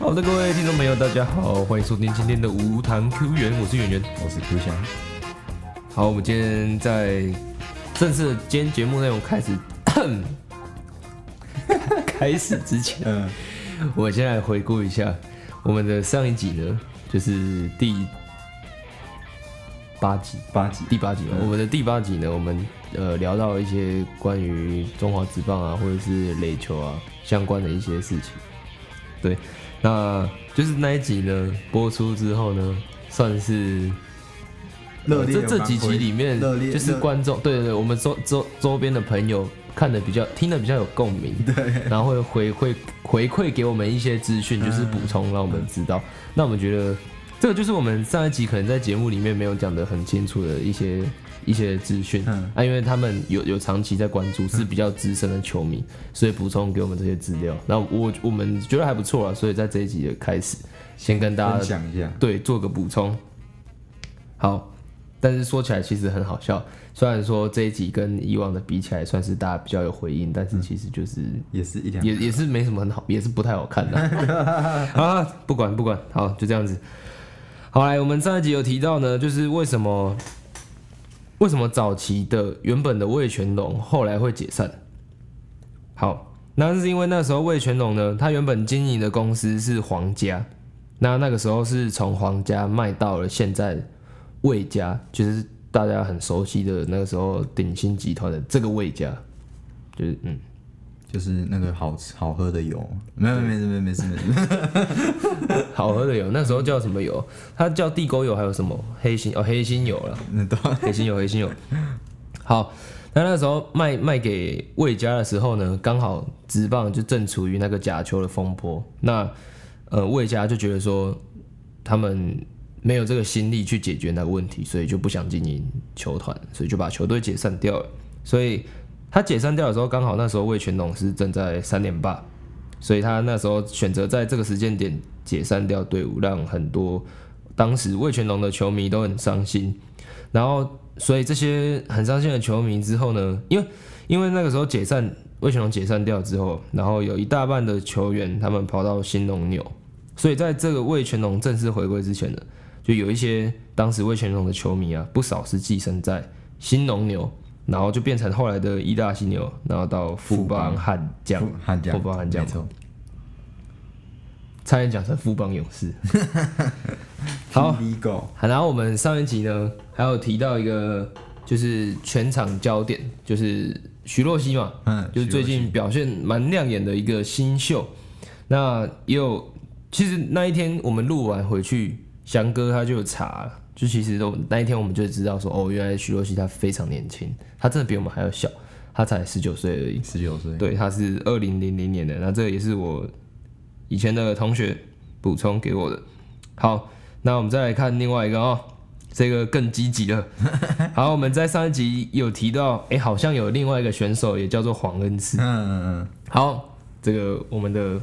好的，各位听众朋友，大家好，欢迎收听今天的无糖 Q 园，我是圆圆。我是 Q 翔，好，我们今天在正式的今天节目内容开始 开始之前，嗯，我先来回顾一下我们的上一集呢，就是第八集，八集，第八集嘛。我们的第八集呢，我们呃聊到一些关于中华职棒啊，或者是垒球啊相关的一些事情。对，那就是那一集呢播出之后呢，算是热烈这这几集里面，就是观众，对对对，我们周周周边的朋友看的比较听的比较有共鸣，对，然后会回馈回馈给我们一些资讯，就是补充让我们知道。那我们觉得这个就是我们上一集可能在节目里面没有讲的很清楚的一些一些资讯、嗯啊，因为他们有有长期在关注，是比较资深的球迷，所以补充给我们这些资料。那我我们觉得还不错啊，所以在这一集的开始，先跟大分家讲一下，对做个补充。好，但是说起来其实很好笑。虽然说这一集跟以往的比起来算是大家比较有回应，但是其实就是也是一两，也也是没什么很好，也是不太好看的。啊，不管不管，好就这样子。好来，我们上一集有提到呢，就是为什么为什么早期的原本的魏全龙后来会解散？好，那是因为那时候魏全龙呢，他原本经营的公司是皇家，那那个时候是从皇家卖到了现在魏家，就是大家很熟悉的那个时候鼎新集团的这个魏家，就是嗯。就是那个好吃好喝的油，没有没有没有没事没事，好喝的油，那时候叫什么油？它叫地沟油，还有什么黑心哦黑心油了，那都黑心油黑心油。好，那那时候卖卖给魏家的时候呢，刚好职棒就正处于那个假球的风波，那呃魏家就觉得说他们没有这个心力去解决那个问题，所以就不想经营球团，所以就把球队解散掉了。所以他解散掉的时候，刚好那时候魏全龙是正在三连霸，所以他那时候选择在这个时间点解散掉队伍，让很多当时魏全龙的球迷都很伤心。然后，所以这些很伤心的球迷之后呢，因为因为那个时候解散魏全龙解散掉之后，然后有一大半的球员他们跑到新农牛，所以在这个魏全龙正式回归之前呢，就有一些当时魏全龙的球迷啊，不少是寄生在新农牛。然后就变成后来的一大犀牛，然后到富邦悍将，悍将富邦悍将没错，差点讲成富邦勇士。好。然后我们上一集呢，还有提到一个，就是全场焦点，就是徐若曦嘛，嗯，就是最近表现蛮亮眼的一个新秀。那也有，其实那一天我们录完回去，翔哥他就查了，就其实都那一天我们就知道说，哦，原来徐若曦她非常年轻，她真的比我们还要小，她才十九岁而已。十九岁，对，她是二零零零年的，那这个也是我以前的同学补充给我的。好，那我们再来看另外一个哦，这个更积极了。好，我们在上一集有提到，哎、好像有另外一个选手也叫做黄恩赐。嗯嗯嗯，好，这个我们的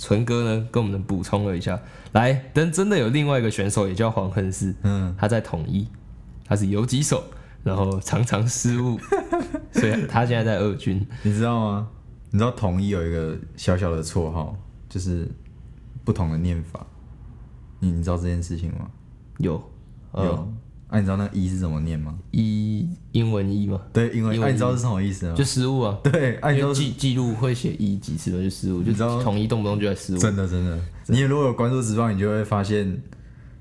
纯哥呢跟我们补充了一下，来，但真的有另外一个选手也叫黄恩赐，嗯，他在统一，他是游击手，然后常常失误，所以他现在在二军。你知道吗？你知道统一有一个小小的绰号，就是不同的念法，你你知道这件事情吗？有，呃有，啊，你知道那个一是怎么念吗？一英文一吗，对，英文啊，你知道是什么意思吗？就失误啊。对，啊，你知道是因为记记录会写一几次嘛，就失误，就你知道统一动不动就在失误。真的真的，你如果有关注直棒，你就会发现，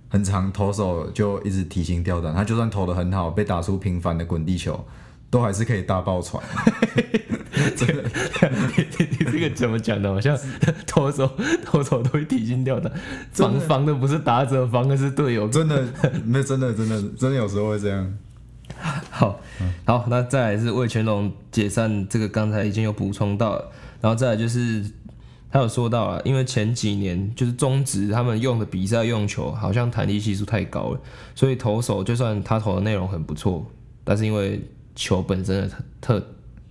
很长投手就一直提心吊胆，他就算投的很好，被打出频繁的滚地球，都还是可以大爆传。你你这个怎么讲的？好像 投手投手都会提心吊胆，防防的不是打者，防的是队友。真的，那真的真的真的有时候会这样。好，好，那再来是魏全龙解散，这个刚才已经有补充到了，然后再来就是他有说到了，因为前几年就是中职他们用的比赛用球好像弹力系数太高了，所以投手就算他投的内容很不错，但是因为球本身的特特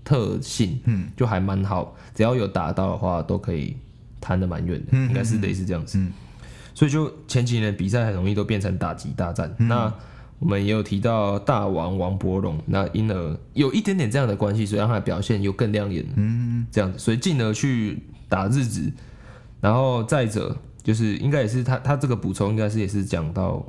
特性，嗯，就还蛮好，只要有打到的话都可以弹的蛮远的，应该是类似这样子。嗯所以就前几年比赛很容易都变成打击大战。那我们也有提到大王王伯龙，那因而有一点点这样的关系，所以让他的表现又更亮眼。嗯，这样子，所以进而去打日子，然后再者就是应该也是他他这个补充应该是也是讲到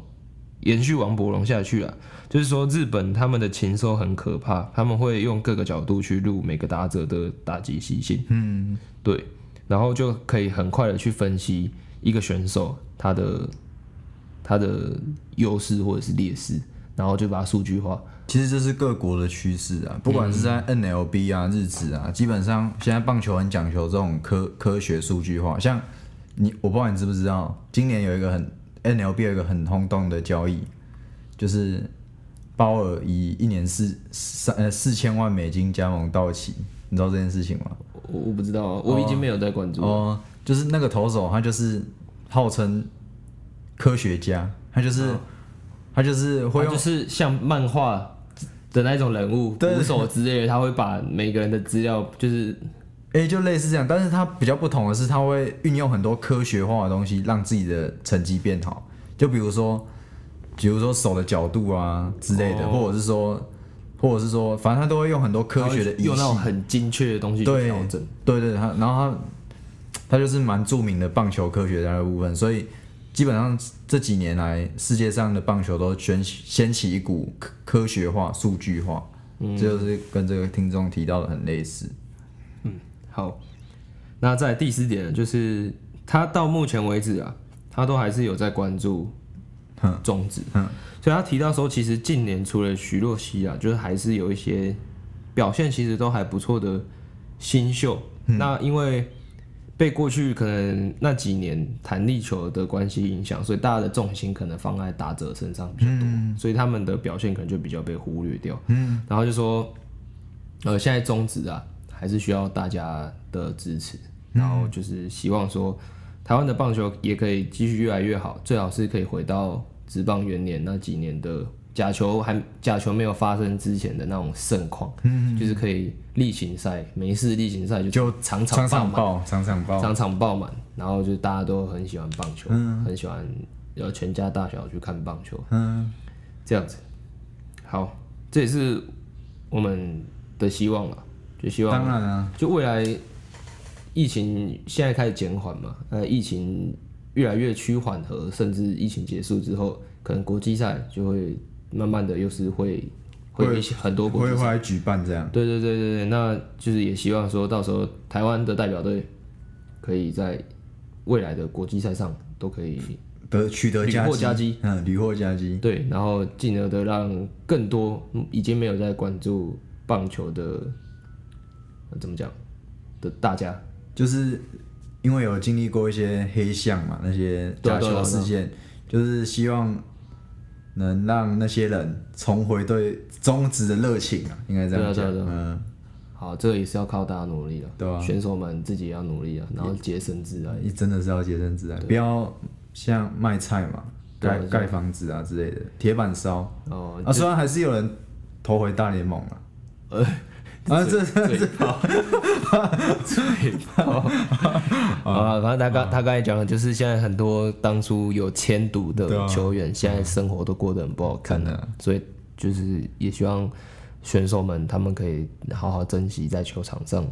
延续王伯龙下去啊，就是说日本他们的禽兽很可怕，他们会用各个角度去录每个打者的打击习性，嗯，对，然后就可以很快的去分析一个选手他的他的优势或者是劣势，然后就把它数据化。其实这是各国的趋势啊，不管是在 NLB 啊、日职啊，基本上现在棒球很讲求这种科科学数据化。像你，我不知道你知不知道，今年有一个很 NLB 有一个很轰动的交易，就是鲍尔以一年四三呃四千万美金加盟道奇，你知道这件事情吗？我我不知道啊，我已经没有在关注了。哦，就是那个投手，他就是号称科学家，他就是、他就是会用就是像漫画的那种人物，对捕手之类的，他会把每个人的资料，就是诶、就类似这样，但是它比较不同的是，它会运用很多科学化的东西，让自己的成绩变好。就比如说，比如说手的角度啊之类的，哦或者是说，或者是说，反正他都会用很多科学的用那种。很精确的东西调整。对对，他然后他他就是蛮著名的棒球科学家的部分，所以基本上这几年来，世界上的棒球都掀起掀起一股科科学化、数据化，嗯这就是跟这个听众提到的很类似。好，那在第四点呢就是他到目前为止啊，他都还是有在关注哼中职，嗯所以他提到说，其实近年除了徐若曦啊，就是还是有一些表现其实都还不错的新秀。嗯。那因为被过去可能那几年弹力球的关系影响，所以大家的重心可能放在打者身上比较多，所以他们的表现可能就比较被忽略掉。嗯，然后就说，呃，现在中职啊，还是需要大家的支持，然后就是希望说，台湾的棒球也可以继续越来越好，最好是可以回到职棒元年那几年的假球还假球没有发生之前的那种盛况，嗯，就是可以例行赛没事例行赛就就场场场爆满，场爆，场场爆。场场爆满，然后就大家都很喜欢棒球，嗯很喜欢要全家大小去看棒球，嗯，这样子。好，这也是我们的希望了，就希望当然啊，就未来疫情现在开始减缓嘛，呃，疫情越来越趋缓和，甚至疫情结束之后，可能国际赛就会慢慢的又是会会很多国际赛。会会来举办这样。对对对对对，那就是也希望说到时候台湾的代表队可以在未来的国际赛上都可以得取得屡佳绩，获佳绩嗯，屡获佳绩。对，然后进而的让更多嗯已经没有在关注棒球的呃怎么讲？的大家，就是因为有经历过一些黑象嘛，那些假球对啊啊啊事件，就是希望能让那些人重回对中职的热情啊，应该这样讲。嗯，好，这个也是要靠大家努力了，对啊。选手们自己也要努力啊，然后洁身自爱。你真的是要洁身自爱，不要像卖菜嘛，盖盖房子啊之类的，铁板烧。哦，啊。虽然还是有人投回大联盟了，呃，啊，这嘴炮，嘴炮。好了，反正他刚他刚才讲的就是现在很多当初有迁读对啊。的球员，现在生活都过得很不好看真了，所以就是也希望选手们他们可以好好珍惜在球场上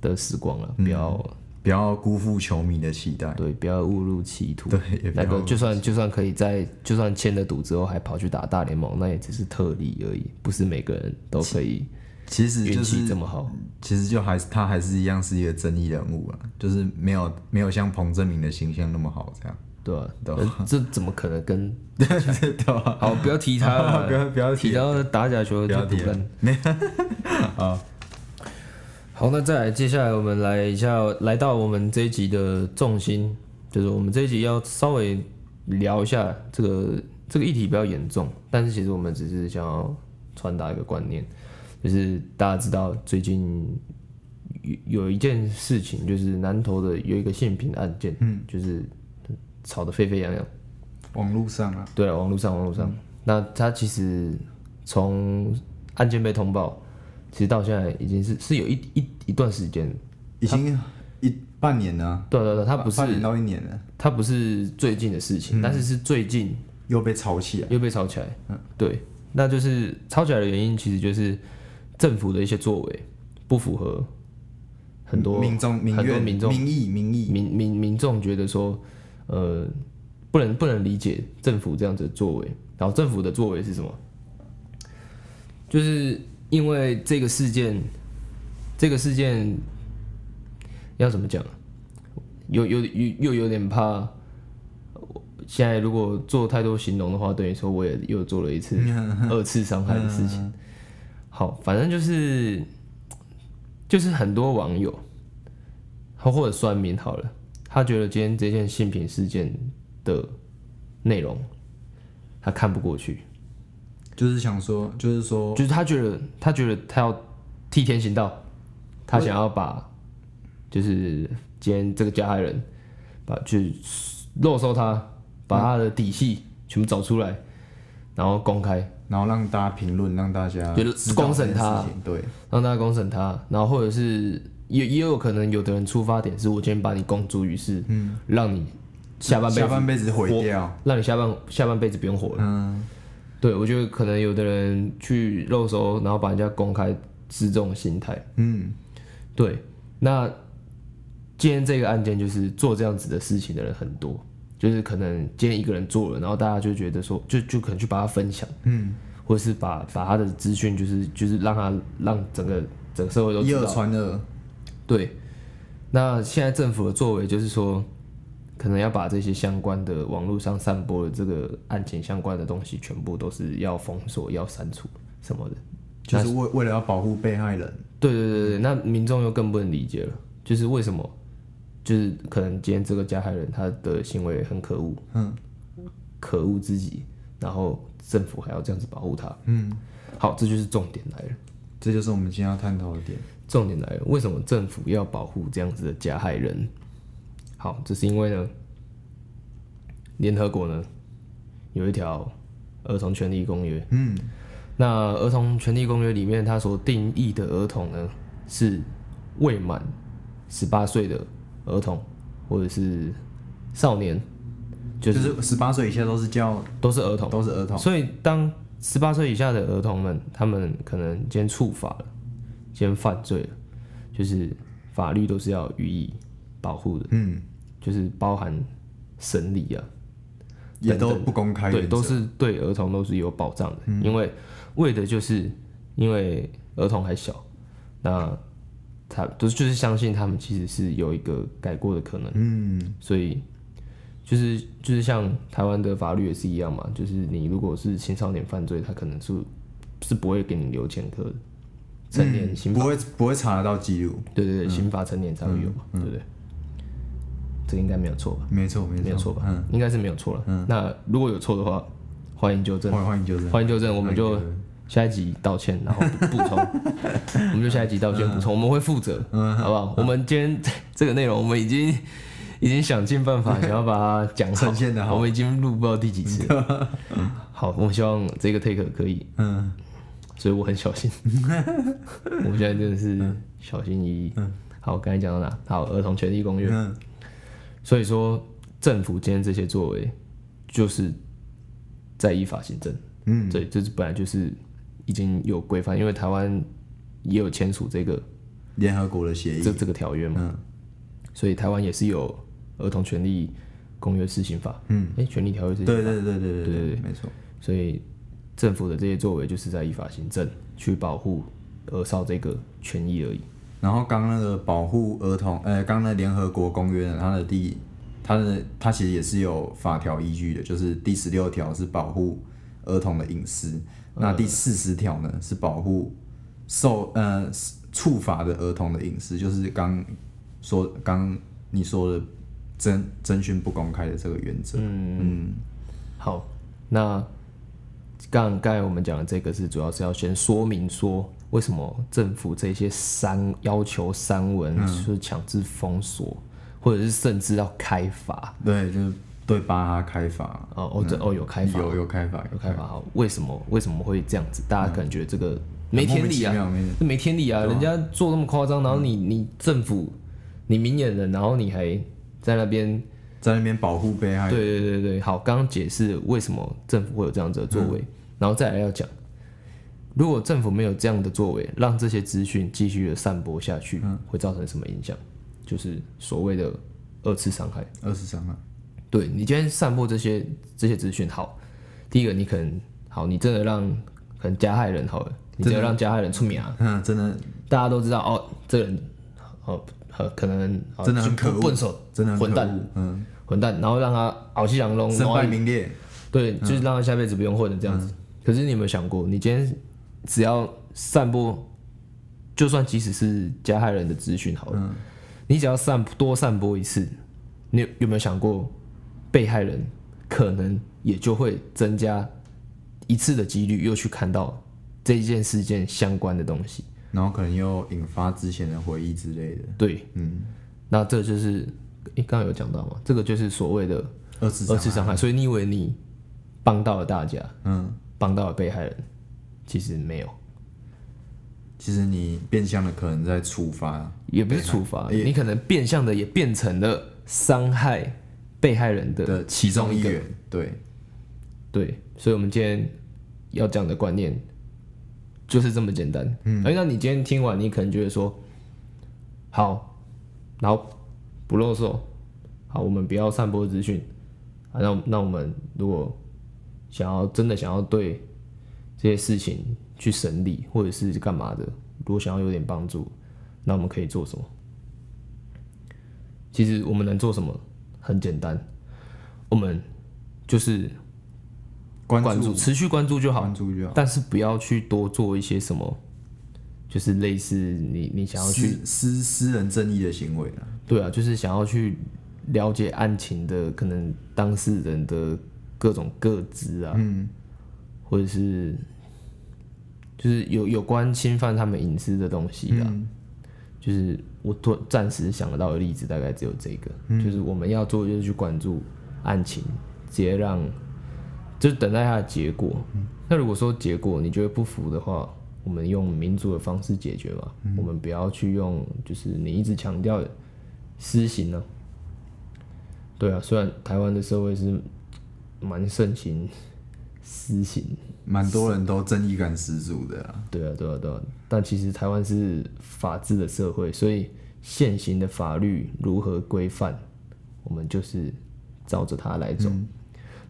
的时光了，不要不要辜负球迷的期待。对，不要误入歧途。对也不那个就算就算可以在就算签了赌之后还跑去打大联盟，那也只是特例而已，不是每个人都可以其实就是这么好。其实就还是他还是一样是一个争议人物啊，就是没有没有像彭正明的形象那么好这样，对啊、对呃这怎么可能跟？对吧？好，不要提他了，不要不要提提到打假球就不跟。啊，好，那再来，接下来我们来一下，来到我们这一集的重心，就是我们这一集要稍微聊一下这个这个议题比较严重，但是其实我们只是想要传达一个观念，就是大家知道最近有有一件事情，就是南投的有一个性平案件，嗯，就是吵得沸沸扬扬。网络上啊，对啊，网络上，网络上，那他其实从案件被通报，其实到现在已经是是有一一一段时间，已经一半年了啊，对对对，他不是半年到一年了，他不是最近的事情，但是是最近又被吵起来，又被吵起来，嗯。对，那就是吵起来的原因，其实就是政府的一些作为不符合很多民众很多民众民意民意，民民民众觉得说，呃，不能不能理解政府这样子的作为，然后政府的作为是什么？就是因为这个事件，这个事件要怎么讲？有有又又有点怕。现在如果做太多形容的话，等于说我也又做了一次 二次伤害的事情。好，反正就是就是很多网友，他或者酸民好了，他觉得今天这件性平事件的内容，他看不过去，就是想说，就是说，就是他觉得他觉得他要替天行道，他想要把就是今天这个加害人把去肉搜他，把他的底细全部找出来，然后公开，然后让大家评论，让大家就是公审他。对，让大家公审他，然后或者是也也有可能有的人出发点是我今天把你公诸于世，嗯，让你下半辈子下半辈子毁掉，让你下半下半辈子不用活了。嗯，对，我觉得可能有的人去肉搜，然后把人家公开是这种心态。嗯，对，那今天这个案件就是做这样子的事情的人很多，就是可能今天一个人做了，然后大家就觉得说，就就可能去把它分享，嗯，或者是把把他的资讯，就是就是让他让整个整个社会都以耳。传耳，对，那现在政府的作为就是说，可能要把这些相关的网络上散播的这个案情相关的东西，全部都是要封锁、要删除什么的。就是为为了要保护被害人，对对对对，那民众又更不能理解了，就是为什么，就是可能今天这个加害人他的行为很可恶，嗯，可恶至极，然后政府还要这样子保护他，嗯，好，这就是重点来了。这就是我们今天要探讨的点。重点来了，为什么政府要保护这样子的加害人？好，这是因为呢，联合国呢有一条儿童权利公约。嗯，那儿童权利公约里面，它所定义的儿童呢，是未满十八岁的儿童或者是少年，就就是是十八岁以下都是叫都是儿童。都是儿童，所以，当十八岁以下的儿童们，他们可能今天触法了，今天犯罪了，就是法律都是要予以保护的，嗯，就是包含审理啊，也都不公开对，都是对儿童都是有保障的，因为为的就是因为儿童还小，那他都就是相信他们其实是有一个改过的可能，嗯，所以就是就是像台湾的法律也是一样嘛，就是你如果是青少年犯罪，他可能是是不会给你留前科的，成年刑法，不会不会查得到记录，对对对，刑法成年才会有嘛，对不对？这应该没有错吧？没错没错，没有错吧？嗯，应该是没有错了。那如果有错的话，欢迎纠正，欢迎纠正，欢迎纠正，我们就下一集道歉，然后补补充，我们就下一集道歉补充，我们会负责，嗯好不好？我们今天这个内容，我们已经 已经想尽办法想要把它讲好呈现得好我们已经录不知道第几次了。好，我希望这个 take 可以，嗯，所以我很小心，我现在真的是小心翼翼。好，刚才讲到哪？好，儿童权利公约。嗯所以说，政府今天这些作为，就是在依法行政。嗯，对，这是本来就是已经有规范，因为台湾也有签署这个联合国的协议，这这个条约嘛。所以台湾也是有《儿童权利公约施行法》。嗯，哎、权利条约是。对对对对对对对，對對對没错。所以政府的这些作为就是在依法行政，去保护儿少这个权益而已。然后刚那个保护儿童，呃，刚那联合国公约它的第，它的它其实也是有法条依据的，就是第十六条是保护儿童的隐私。那第四十条呢是保护受呃处罚的儿童的隐私，就是刚说刚你说的征征询不公开的这个原则。嗯好，那刚刚才我们讲的这个是主要是要先说明说，为什么政府这些删要求删文，就是强制封锁，或者是甚至要开罚。对，就是对巴哈开发，哦哦，这哦有开发，有有开发，有开发。好，为什么为什么会这样子？大家可能觉得这个没天理啊，这没天理啊！人家做那么夸张，然后你你政府你明眼人，然后你还在那边在那边保护被害人。对对对对，好，刚刚解释为什么政府会有这样子的作为，然后再来要讲如果政府没有这样的作为，让这些资讯继续的散播下去，嗯会造成什么影响？就是所谓的二次伤害。二十三啊，对你今天散播这些这些资讯，好，第一个你可能好，你真的让可能加害人好了，你真的让加害人出名啊，嗯，真的。大家都知道哦，这个人哦呃可能哦真的很可恶笨手真的混蛋，嗯，混蛋，然后让他傲气扬龙，身败名裂，对，就是让他下辈子不用混了这样子。可是你有没有想过，你今天只要散播，就算即使是加害人的资讯好了，你只要散多散播一次，你有有没有想过，被害人可能也就会增加一次的几率，又去看到这一件事件相关的东西。然后可能又引发之前的回忆之类的，对，嗯，那这就是，诶，刚刚有讲到嘛，这个就是所谓的二次二次伤害。所以你以为你帮到了大家，嗯，帮到了被害人，其实没有，其实你变相的可能在处罚，也不是处罚，你可能变相的也变成了伤害被害人的的其中一个。员，对，对，所以我们今天要讲的观念就是这么简单。嗯，哎，那你今天听完，你可能觉得说，好，然后不漏手，好，我们不要散播资讯，啊，那那我们如果想要真的想要对这些事情去审理，或者是干嘛的，如果想要有点帮助，那我们可以做什么？其实我们能做什么很简单，我们就是关关注，持续关注就好，关注就好，但是不要去多做一些什么，就是类似你你想要去私私私人正义的行为啊，对啊，就是想要去了解案情的可能当事人的各种个资啊，嗯，或者是就是有有关侵犯他们隐私的东西啊，嗯就是我突暂时想得到的例子大概只有这个，嗯。就是我们要做的就是去关注案情，直接让就是等待它的结果。嗯。那如果说结果你觉得不服的话，我们用民主的方式解决嘛，嗯。我们不要去用就是你一直强调的私刑呢、对啊，虽然台湾的社会是蛮盛行私刑，蛮多人都正义感十足的啊，对啊，对啊，对啊。但其实台湾是法治的社会，所以现行的法律如何规范，我们就是照着它来走。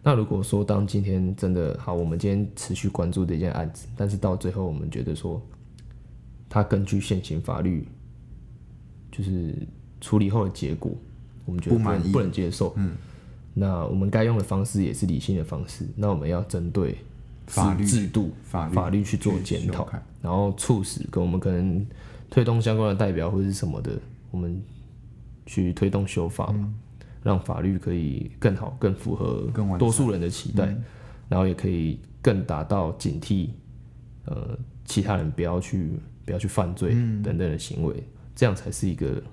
那如果说当今天真的好，我们今天持续关注这件案子，但是到最后我们觉得说，它根据现行法律，就是处理后的结果，我们觉得不满意不能接受。嗯，那我们该用的方式也是理性的方式。那我们要针对法律制度、法律法律去做检讨然后促使跟我们可能推动相关的代表或者是什么的，我们去推动修法嘛，让法律可以更好、更符合多数人的期待，然后也可以更达到警惕呃其他人不要去不要去犯罪等等的行为，这样才是一个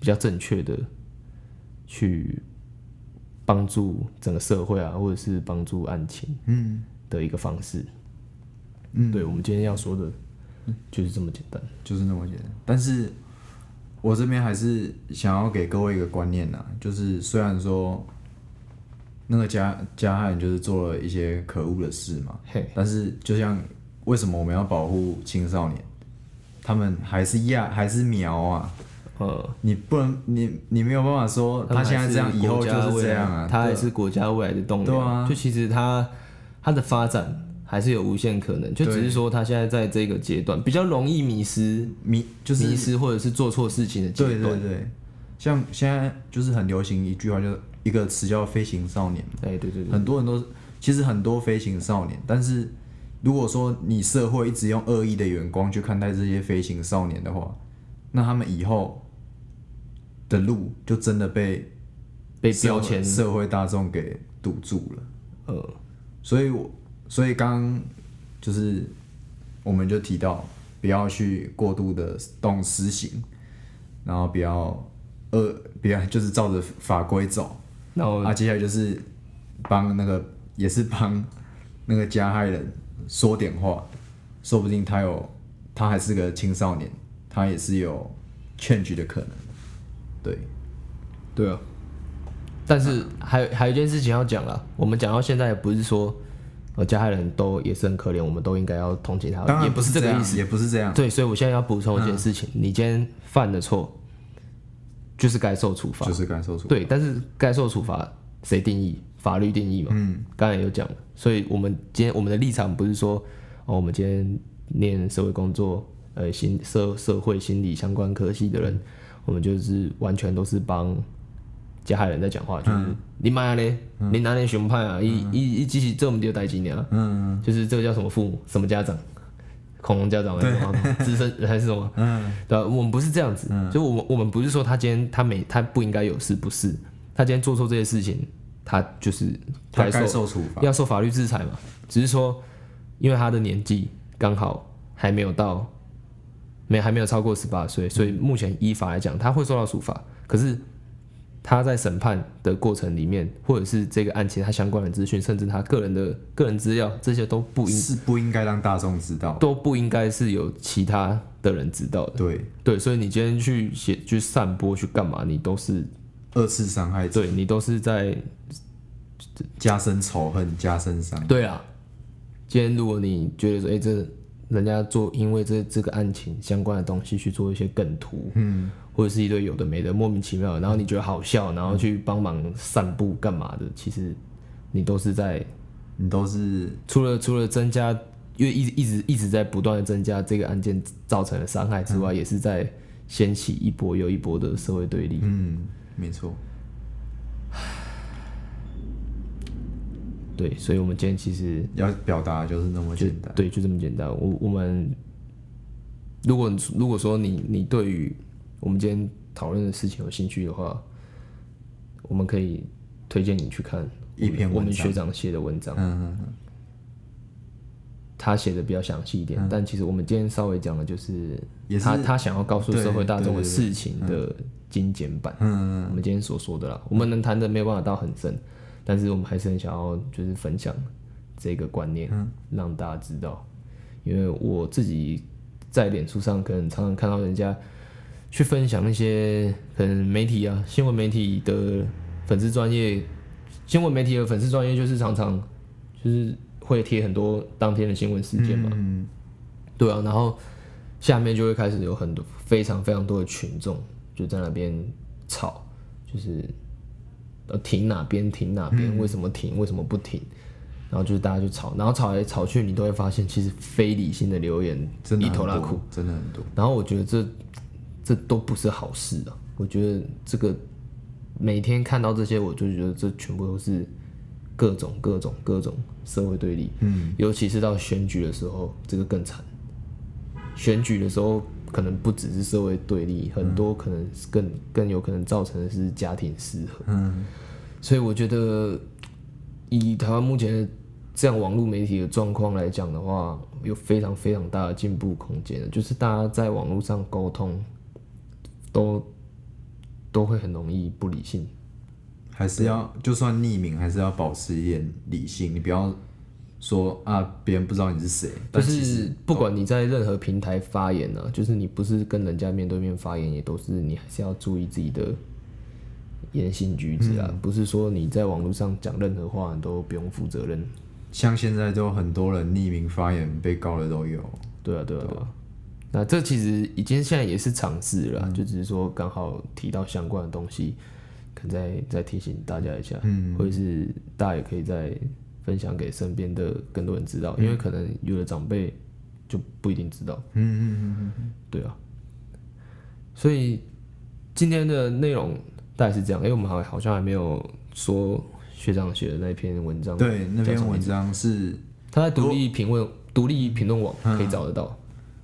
比较正确的去帮助整个社会啊，或者是帮助案情。嗯的一个方式。嗯，对我们今天要说的就是这么简单。就是那么简单。但是我这边还是想要给各位一个观念呐，就是虽然说那个加加害人就是做了一些可恶的事嘛，嘿，但是就像为什么我们要保护青少年？他们还是亚还是苗啊，呃，你不能你你没有办法说他现在这样，以后就是这样啊，他还是国家未来的栋梁。对啊就其实他他的发展还是有无限可能，就只是说他现在在这个阶段比较容易迷失、迷就是迷失或者是做错事情的阶对段。对对，像现在就是很流行一句话，就是一个词叫“飞行少年”嘛。哎，对对对，很多人都，其实很多飞行少年，但是如果说你社会一直用恶意的眼光去看待这些飞行少年的话，那他们以后的路就真的被被标签，社会大众给堵住了。呃，所以我，所以刚刚就是我们就提到，不要去过度的动私刑，然后不要呃，不要就是照着法规走。然后啊，接下来就是帮那个也是帮那个加害人说点话，说不定他有他还是个青少年，他也是有 change 的可能。对，对啊，但是还有还有一件事情要讲了，我们讲到现在，不是说呃加害人都也是很可怜，我们都应该要同情他，当然也不是这个意思。也不是这样。对，所以我现在要补充一件事情，你今天犯的错，就是该受处罚。就是该受处罚。对，但是该受处罚谁定义？法律定义嘛。嗯，刚才有讲了，所以我们今天我们的立场不是说，哦，我们今天念社会工作，呃，心社社会心理相关科系的人，我们就是完全都是帮加害人在讲话，就是、你妈嘞，你哪里熊派啊？一一一激起这么丢代金啊？嗯，就是这个叫什么父母，什么家长？恐龙家长还是什么资深 还是什么？嗯，对吧、我们不是这样子，就我们我们不是说他今天他没他不应该有事，不是他今天做错这些事情，他就是他该该受受处罚。要受法律制裁嘛。只是说，因为他的年纪刚好还没有到，没还没有超过十八岁，所以目前依法来讲，他会受到处罚。可是他在审判的过程里面，或者是这个案情他相关的资讯，甚至他个人的个人资料，这些都不应是不应该让大众知道。都不应该是有其他的人知道的。对，对，所以你今天去写、去散播、去干嘛，你都是二次伤害者，对你都是在加深仇恨，加深伤。对啊。今天如果你觉得说，哎、这人家做因为这这个案情相关的东西去做一些梗图，嗯，或者是一堆有的没的莫名其妙，然后你觉得好笑，然后去帮忙散步干嘛的，其实你都是在你都是除了除了增加，因为一直一直一直在不断的增加这个案件造成的伤害之外，也是在掀起一波又一波的社会对立。嗯，没错。对，所以我们今天其实要表达就是那么简单。对，就这么简单。我我们如果如果说你你对于我们今天讨论的事情有兴趣的话，我们可以推荐你去看一篇我们学长写的文章，嗯嗯嗯，他写的比较详细一点。但其实我们今天稍微讲的就是他他想要告诉社会大众的事情的精简版。嗯我们今天所说的啦，我们能谈的没有办法到很深，但是我们还是很想要就是分享这个观念，让大家知道。因为我自己在脸书上可能常常看到人家去分享那些可能媒体啊、新闻媒体的粉丝专业，新闻媒体的粉丝专业就是常常就是会贴很多当天的新闻事件嘛，嗯，对啊，然后下面就会开始有很多非常非常多的群众就在那边吵，就是呃停哪边停哪边，为什么停，为什么不停，然后就是大家就吵，然后吵来吵去，你都会发现其实非理性的留言真的很多。然后我觉得这这都不是好事啊，我觉得这个每天看到这些，我就觉得这全部都是各种各种各种社会对立，嗯，尤其是到选举的时候，这个更惨。选举的时候，可能不只是社会对立，很多可能更更有可能造成的是家庭失和，嗯，所以我觉得以台湾目前的这样网络媒体的状况来讲的话，有非常非常大的进步空间的，就是大家在网络上沟通都都会很容易不理性。还是要就算匿名，还是要保持一点理性。你不要说啊，别人不知道你是谁。就但是不管你在任何平台发言呢、啊，就是你不是跟人家面对面发言，也都是你还是要注意自己的言行举止啊，不是说你在网络上讲任何话你都不用负责任。像现在都很多人匿名发言被告的都有。对啊，对啊，对啊。那这其实已经现在也是尝试了啦，就只是说刚好提到相关的东西，可能再再提醒大家一下，嗯，或者是大家也可以再分享给身边的更多人知道，因为可能有的长辈就不一定知道，嗯嗯嗯嗯，对啊。所以今天的内容大概是这样，因为我们好好像还没有说学长写的那篇文章，对，那篇文章是，他在独立评论独立评论网可以找得到。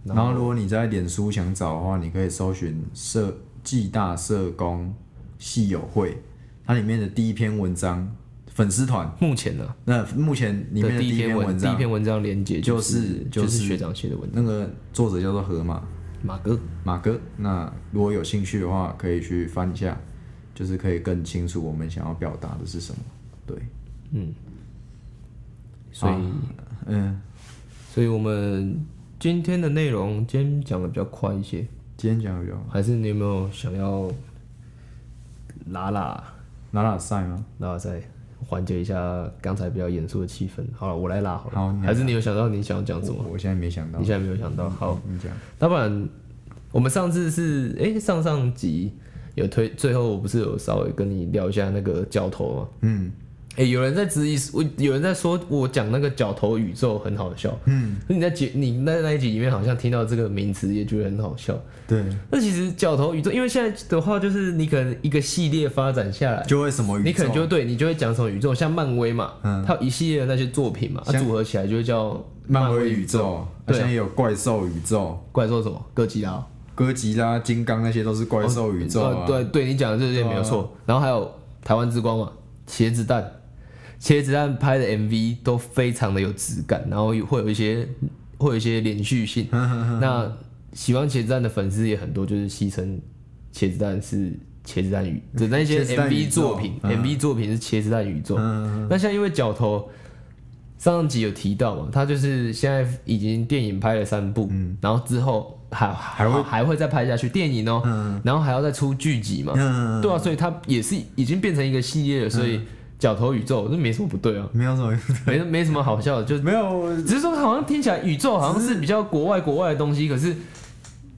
然后如果你在脸书想找的话，你可以搜寻社暨大社工系友会，它里面的第一篇文章粉丝团，目前的，那目前里面的第一篇文章第一，篇文章连接就是是就是学长写的文章，那个作者叫做河马马哥，马哥。那如果有兴趣的话，可以去翻一下，就是可以更清楚我们想要表达的是什么。对，嗯。所以、嗯，所以我们今天的内容今天讲的比较快一些，今天讲的比较还是你有没有想要拉拉拉拉赛吗？拉拉赛？缓解一下刚才比较严肃的气氛。好了，我来拉好了。好还是你有想到你想要讲什么？我我现在没想到你，现在没有想到？好，你讲，要不然我们上次是哎、上上集有推，最后我不是有稍微跟你聊一下那个教头吗？嗯哎、有人在质疑，我有人在说我讲那个角头宇宙很好笑。嗯，你在节你那那一集里面好像听到这个名词，也觉得很好笑。对，那其实角头宇宙，因为现在的话，就是你可能一个系列发展下来，就会什么宇宙，你可能就对你就会讲什么宇宙，像漫威嘛，嗯它有一系列的那些作品嘛，它像组合起来就会叫漫威宇宇宙，对啊现在也有怪兽宇宙，怪兽什么哥吉拉。哥吉拉、金刚那些都是怪兽宇宙对对，你讲的这些没有错。然后还有台湾之光嘛，茄子蛋，茄子蛋拍的 MV 都非常的有质感，然后有会有一些会有一些连续性。那喜欢茄子蛋的粉丝也很多，就是戏称茄子蛋是茄子蛋宇的那些 MV 作品、嗯 m v 作品是茄子蛋宇宙。那现在因为角头上集有提到嘛，他就是现在已经电影拍了三部，然后之后还还会还会再拍下去电影哦、然后还要再出剧集嘛，嗯，对啊，所以它也是已经变成一个系列了，所以角头宇宙这没什么不对啊，没有什么，没没什么好笑的，就没有，只是说好像听起来宇宙好像是比较国外国外的东西，可是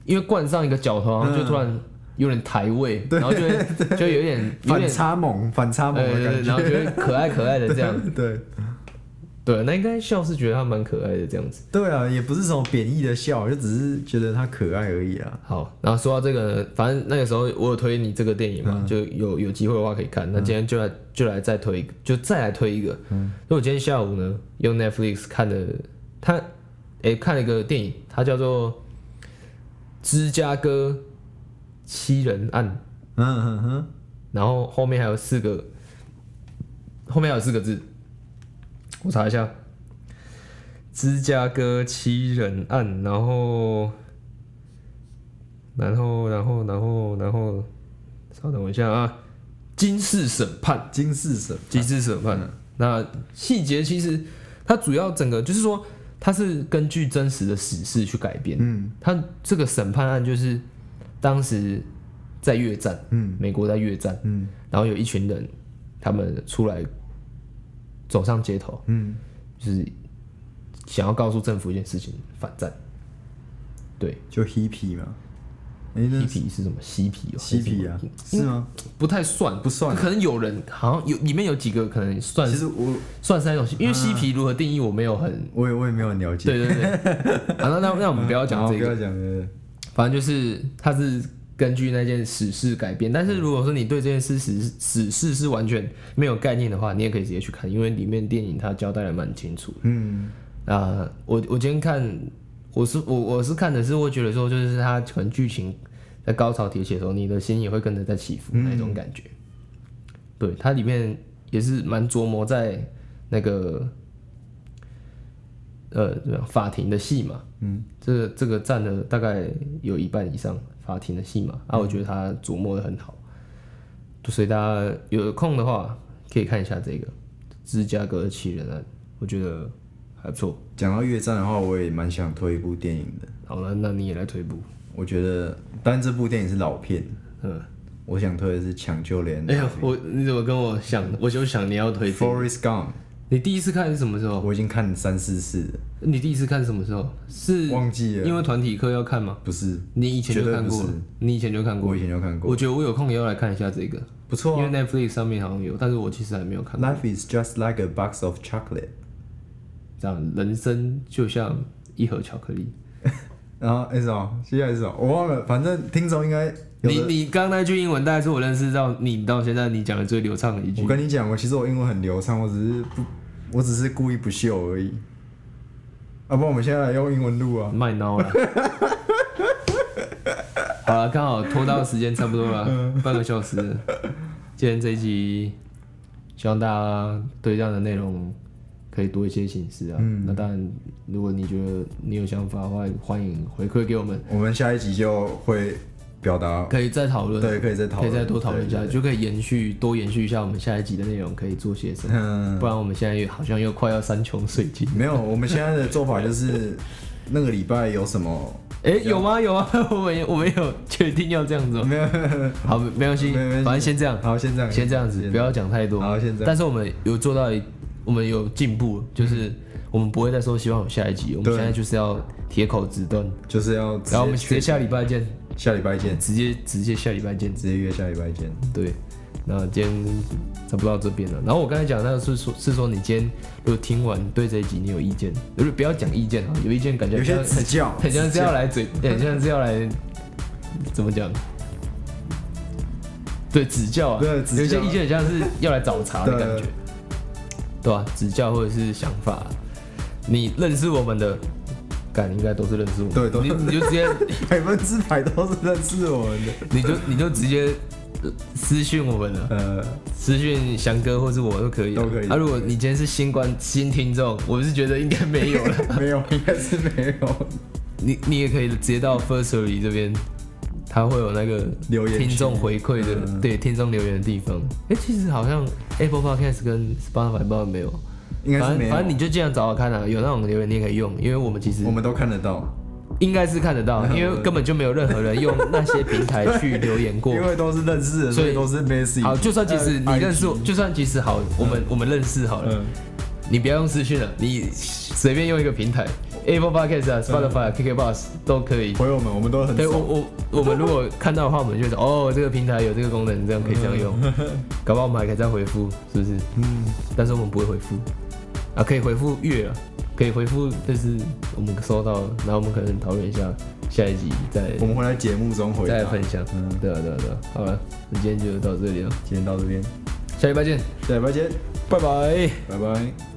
因为冠上一个角头，然后就突然有点台味，然后就会就有点有反点差萌，反差萌呃，的感然后觉。觉得可爱可爱的这样，对对，那应该笑是觉得他蛮可爱的这样子。对啊，也不是什么贬义的笑，就只是觉得他可爱而已啊。好，然后说到这个呢，反正那个时候我有推你这个电影嘛，就有有机会的话可以看。那今天就来就来再推一个，就再来推一个。嗯，所以我今天下午呢用 Netflix 看的，他诶、看了一个电影，它叫做《芝加哥七人案》，嗯哼哼，然后后面还有四个，后面还有四个字，我查一下，芝加哥七人案，然后，然后，然后，然后，然后，稍等我一下啊，金氏审判，金氏审，金氏审判。那细节其实它主要整个就是说，它是根据真实的史事去改编。嗯它这个审判案就是当时在越战，嗯美国在越战，嗯然后有一群人他们出来走上街头，嗯，就是想要告诉政府一件事情，反战。对，就 hippie 嘛，哎，那嬉皮是什么？嬉皮哦，嬉皮啊，是吗？不太算，不算啊可能有人好像有里面有几个可能算其实我算是那种，因为嬉皮如何定义我没有很。我也我也没有很了解。对对对，好，那那那我们不要讲这个 好不要，讲了。反正就是它是根据那件史事改编。但是如果说你对这件事史史事是完全没有概念的话，你也可以直接去看，因为里面电影它交代的蛮清楚。嗯啊，我我今天看，我是我我是看的是我觉得说，就是它可能剧情在高潮迭起的时候，你的心也会跟着在起伏那种感觉。对，它里面也是蛮琢磨在那个呃法庭的戏嘛，嗯，这个这个占了大概有一半以上法庭的戏嘛，啊，我觉得他琢磨的很好，所以大家有空的话可以看一下这个芝加哥的七人案，我觉得还不错。讲到越战的话，我也蛮想推一部电影的。好了，那你也来推一部。我觉得，但这部电影是老片，嗯，我想推的是《抢救连哎呀，我你怎么跟我想？我就想你要推这个。Forest Gump，你第一次看是什么时候？我已经看三四次了，你第一次看是什么时候？是忘记了，因为团体课要看吗？不是，你以前就看过，你以前就看过我以。前就看过我，觉得我有空也要来看一下这个，不错啊。因为 Netflix 上面好像有，但是我其实还没有看过。Life is just like a box of chocolate。这样，人生就像一盒巧克力。然后哎什么？接下来是什么？我忘了，反正听众应该。你你刚那句英文大概是我认识到你到现在你讲的最流畅的一句我。跟你讲，我其实我英文很流畅，我只是不，我只是故意不秀而已。啊，不我们现在来用英文录啊。卖孬了。好了，刚好拖到时间差不多了，半个小时了。今天这一集，希望大家对这样的内容可以多一些醒思啊。那当然，如果你觉得你有想法的话，欢迎回馈给我们，我们下一集就会表达，可以再讨论，对，可以再讨论，可以再多讨论一下，就可以延续多延续一下我们下一集的内容，可以做些什么。嗯，不然我们现在又好像又快要山穷水尽。没有，我们现在的做法就是 那个礼拜有什么？哎、有吗？有啊？我们我们有确定要这样子吗？没有，好，没没关系反正先这样，好，先这样，先这样子，不要讲太多。好先这样但是我们有做到，我们有进步，就是我们不会再说希望有下一集，我们对现在就是要铁口直断，就是要，然后我们直接下礼拜见，下礼拜见，直接直接下礼拜见。直接约下礼拜见。对，那今天差不多到这边了。然后我刚才讲那个是说，是说你今天如果听完对这一集你有意见，就是不要讲意见啊，有意见感觉有些很指教，很像是要来嘴，很像是要来怎么讲？对，指教啊，对指教有些意见很像是要来找茬的感觉对，对吧、指教或者是想法，你认识我们的，感应该都是认识我们，对都你你就直接 百分之百都是认识我们的。你就你就直接呃私讯我们了。呃，私讯翔哥或是我都可以啊，都可以啊，如果你今天是新观新听众，我是觉得应该没有了。没有，应该是没有。你你也可以直接到 Firstory 这边，他会有那个留言区听众回馈的，嗯对听众留言的地方。哎、其实好像 Apple Podcast 跟 Spotify 不知道有没有，应该是没有。反正反正你就这样找找看啊，有那种留言你也可以用，因为我们其实我们都看得到，应该是看得到，因为根本就没有任何人用那些平台去留言过因。为都是认识的，所以所以都是 message。好，就算其实你呃认识我，就算即使好，我们我们认识好了，嗯，你不要用私讯了，你随便用一个平台，Apple Podcast 啊、Spotify 啊、KK Bus 都可以。朋友们，我们都很对我熟。我我们如果看到的话，我们就说哦，这个平台有这个功能，这样可以这样用，搞不好我们还可以再回复，是不是？嗯，但是我们不会回复啊，可以回复月啊，可以回复，就是我们收到，然后我们可能讨论一下下一集再我们会在节目中回。再来分享。嗯，对啊对啊对啊，好了，那今天就到这里了，今天到这边，下礼拜见，下礼拜见，拜拜。拜拜。